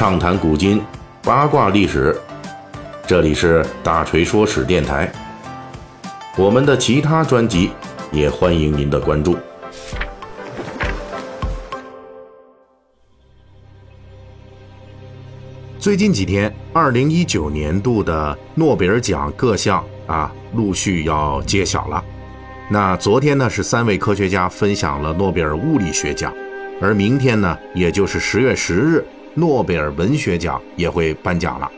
畅谈古今，八卦历史。这里是大锤说史电台。我们的其他专辑也欢迎您的关注。最近几天，二零一九年度的诺贝尔奖各项啊，陆续要揭晓了。那昨天呢，是三位科学家分享了诺贝尔物理学奖，而明天呢，也就是十月十日，诺贝尔文学奖也会颁奖了。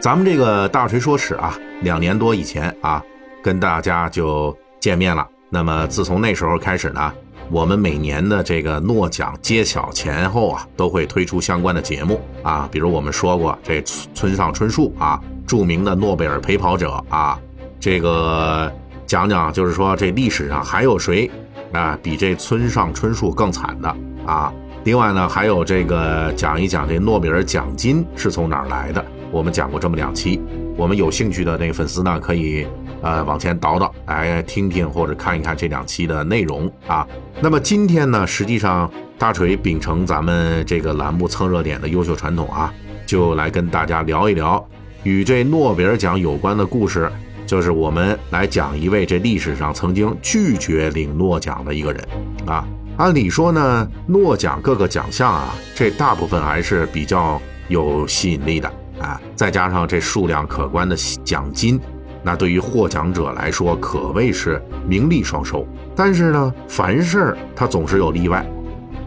咱们这个大锤说史啊，两年多以前啊，跟大家就见面了。那么自从那时候开始呢。我们每年的这个诺奖揭晓前后啊，都会推出相关的节目啊，比如我们说过这村上春树啊，著名的诺贝尔陪跑者啊，这个讲讲就是说这历史上还有谁啊比这村上春树更惨的啊？另外呢，还有这个讲一讲这诺贝尔奖金是从哪儿来的，我们讲过这么两期，我们有兴趣的那个粉丝呢可以。呃，往前倒倒，来听听或者看一看这两期的内容啊。那么今天呢，实际上大锤秉承咱们这个栏目蹭热点的优秀传统啊，就来跟大家聊一聊与这诺贝尔奖有关的故事，就是我们来讲一位这历史上曾经拒绝领诺奖的一个人啊。按理说呢，诺奖各个奖项啊，这大部分还是比较有吸引力的啊，再加上这数量可观的奖金。那对于获奖者来说，可谓是名利双收。但是呢，凡事他总是有例外。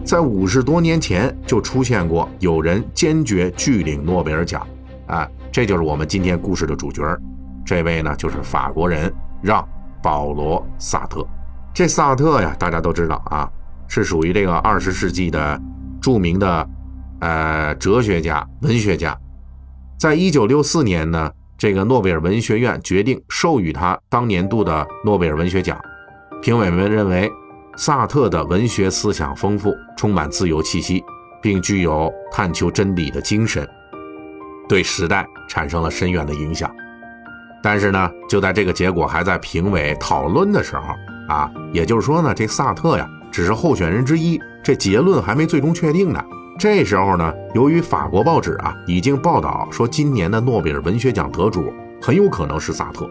在五十多年前就出现过有人坚决拒领诺贝尔奖，啊，这就是我们今天故事的主角。这位呢，就是法国人让·保罗·萨特。这萨特呀，大家都知道啊，是属于这个二十世纪的著名的呃哲学家、文学家。在一九六四年呢。这个诺贝尔文学院决定授予他当年度的诺贝尔文学奖。评委们认为，萨特的文学思想丰富，充满自由气息，并具有探求真理的精神，对时代产生了深远的影响。但是呢，就在这个结果还在评委讨论的时候啊，也就是说呢，这萨特呀只是候选人之一，这结论还没最终确定呢。这时候呢，由于法国报纸啊已经报道说，今年的诺贝尔文学奖得主很有可能是萨特。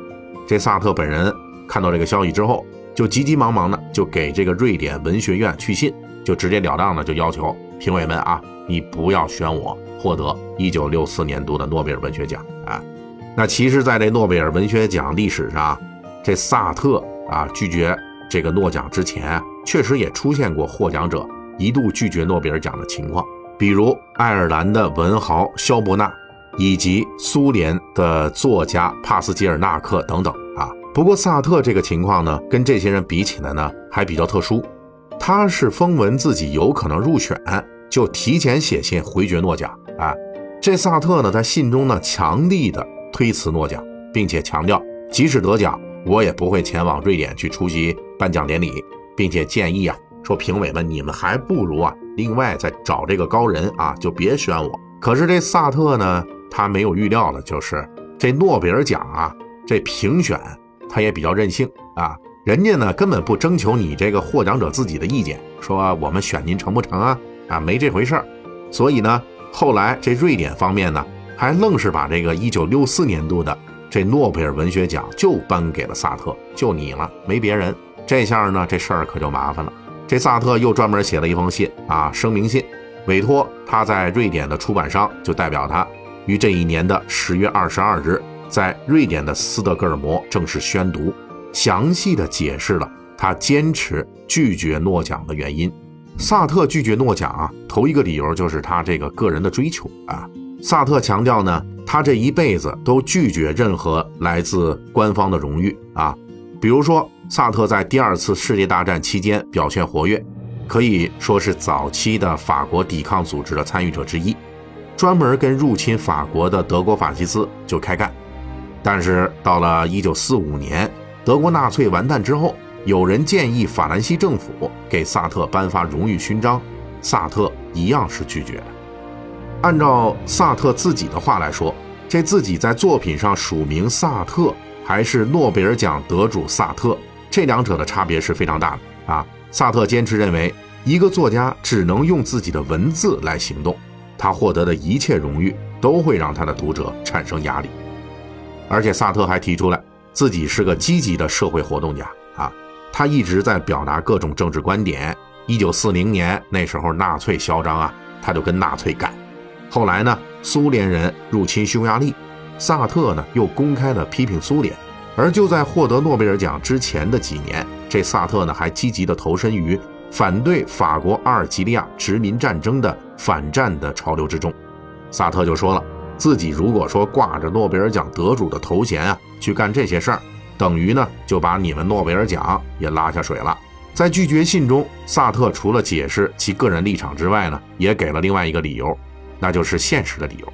这萨特本人看到这个消息之后，就急急忙忙的就给这个瑞典文学院去信，就直截了当的就要求评委们啊，你不要选我获得1964年度的诺贝尔文学奖啊。那其实，在这诺贝尔文学奖历史上，这萨特啊拒绝这个诺奖之前，确实也出现过获奖者一度拒绝诺贝尔奖的情况。比如爱尔兰的文豪肖伯纳，以及苏联的作家帕斯捷尔纳克等等啊。不过萨特这个情况呢，跟这些人比起来呢，还比较特殊。他是风闻自己有可能入选，就提前写信回绝诺奖啊。这萨特呢，在信中呢，强力的推辞诺奖，并且强调，即使得奖，我也不会前往瑞典去出席颁奖典礼，并且建议啊，说评委们，你们还不如啊。另外再找这个高人啊，就别选我。可是这萨特呢，他没有预料的就是这诺贝尔奖啊，这评选他也比较任性啊，人家呢根本不征求你这个获奖者自己的意见，说我们选您成不成啊？啊，没这回事儿。所以呢，后来这瑞典方面呢，还愣是把这个1964年度的这诺贝尔文学奖就颁给了萨特，就你了，没别人。这下呢，这事儿可就麻烦了。这萨特又专门写了一封信啊，声明信，委托他在瑞典的出版商就代表他，于这一年的十月二十二日，在瑞典的斯德哥尔摩正式宣读，详细的解释了他坚持拒绝诺奖的原因。萨特拒绝诺奖啊，头一个理由就是他这个个人的追求啊。萨特强调呢，他这一辈子都拒绝任何来自官方的荣誉啊，比如说。萨特在第二次世界大战期间表现活跃，可以说是早期的法国抵抗组织的参与者之一，专门跟入侵法国的德国法西斯就开干。但是到了1945年，德国纳粹完蛋之后，有人建议法兰西政府给萨特颁发荣誉勋章，萨特一样是拒绝的。按照萨特自己的话来说，这自己在作品上署名萨特，还是诺贝尔奖得主萨特。这两者的差别是非常大的啊！萨特坚持认为，一个作家只能用自己的文字来行动，他获得的一切荣誉都会让他的读者产生压力。而且萨特还提出来，自己是个积极的社会活动家啊，他一直在表达各种政治观点。一九四零年那时候，纳粹嚣张啊，他就跟纳粹干。后来呢，苏联人入侵匈牙利，萨特呢又公开的批评苏联。而就在获得诺贝尔奖之前的几年，这萨特呢还积极的投身于反对法国阿尔及利亚殖民战争的反战的潮流之中。萨特就说了，自己如果说挂着诺贝尔奖得主的头衔啊去干这些事儿，等于呢就把你们诺贝尔奖也拉下水了。在拒绝信中，萨特除了解释其个人立场之外呢，也给了另外一个理由，那就是现实的理由。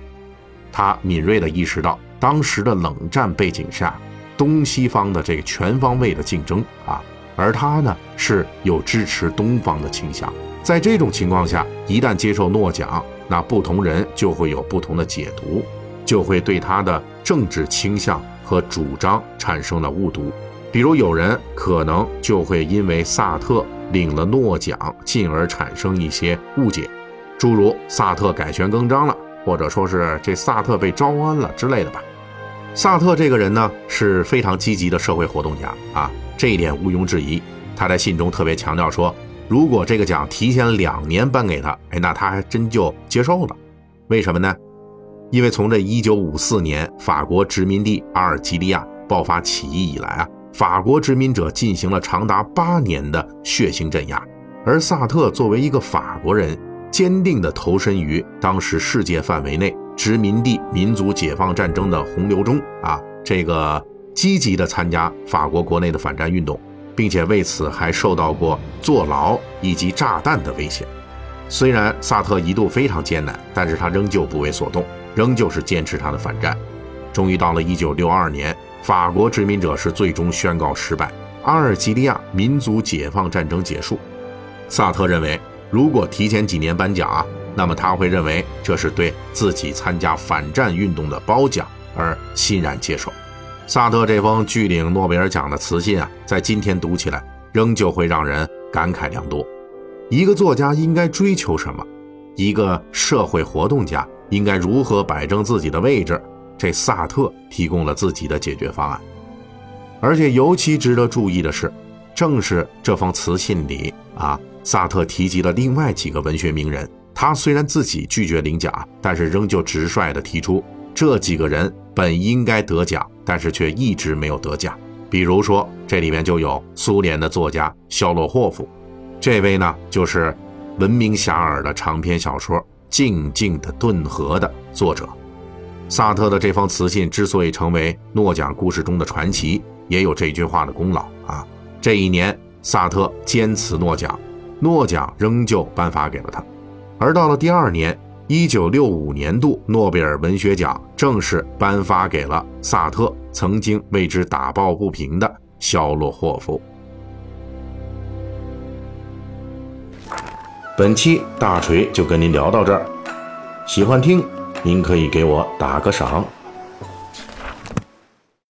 他敏锐地意识到，当时的冷战背景下，东西方的这个全方位的竞争啊，而他呢是有支持东方的倾向。在这种情况下，一旦接受诺奖，那不同人就会有不同的解读，就会对他的政治倾向和主张产生了误读。比如有人可能就会因为萨特领了诺奖，进而产生一些误解，诸如萨特改弦更张了，或者说是这萨特被招安了之类的吧。萨特这个人呢是非常积极的社会活动家啊，这一点毋庸置疑。他在信中特别强调说，如果这个奖提前两年颁给他，哎，那他还真就接受了。为什么呢？因为从这1954年法国殖民地阿尔及利亚爆发起义以来啊。法国殖民者进行了长达八年的血腥镇压，而萨特作为一个法国人，坚定地投身于当时世界范围内殖民地民族解放战争的洪流中啊，这个积极地参加法国国内的反战运动，并且为此还受到过坐牢以及炸弹的威胁。虽然萨特一度非常艰难，但是他仍旧不为所动，仍旧是坚持他的反战。终于到了1962年。法国殖民者是最终宣告失败，阿尔及利亚民族解放战争结束。萨特认为，如果提前几年颁奖啊，那么他会认为这是对自己参加反战运动的褒奖，而欣然接受。萨特这封拒领诺贝尔奖的词信啊，在今天读起来仍旧会让人感慨良多。一个作家应该追求什么？一个社会活动家应该如何摆正自己的位置？这萨特提供了自己的解决方案，而且尤其值得注意的是，正是这封词信里啊，萨特提及了另外几个文学名人。他虽然自己拒绝领奖，但是仍旧直率地提出，这几个人本应该得奖，但是却一直没有得奖。比如说，这里面就有苏联的作家肖洛霍夫，这位呢就是闻名遐迩的长篇小说《静静的顿河》的作者。萨特的这封词信之所以成为诺奖故事中的传奇，也有这句话的功劳啊。这一年，萨特坚持诺奖，诺奖仍旧颁发给了他。而到了第二年，一九六五年度诺贝尔文学奖正式颁发给了萨特曾经为之打抱不平的肖洛霍夫。本期大锤就跟您聊到这儿，喜欢听。您可以给我打个赏。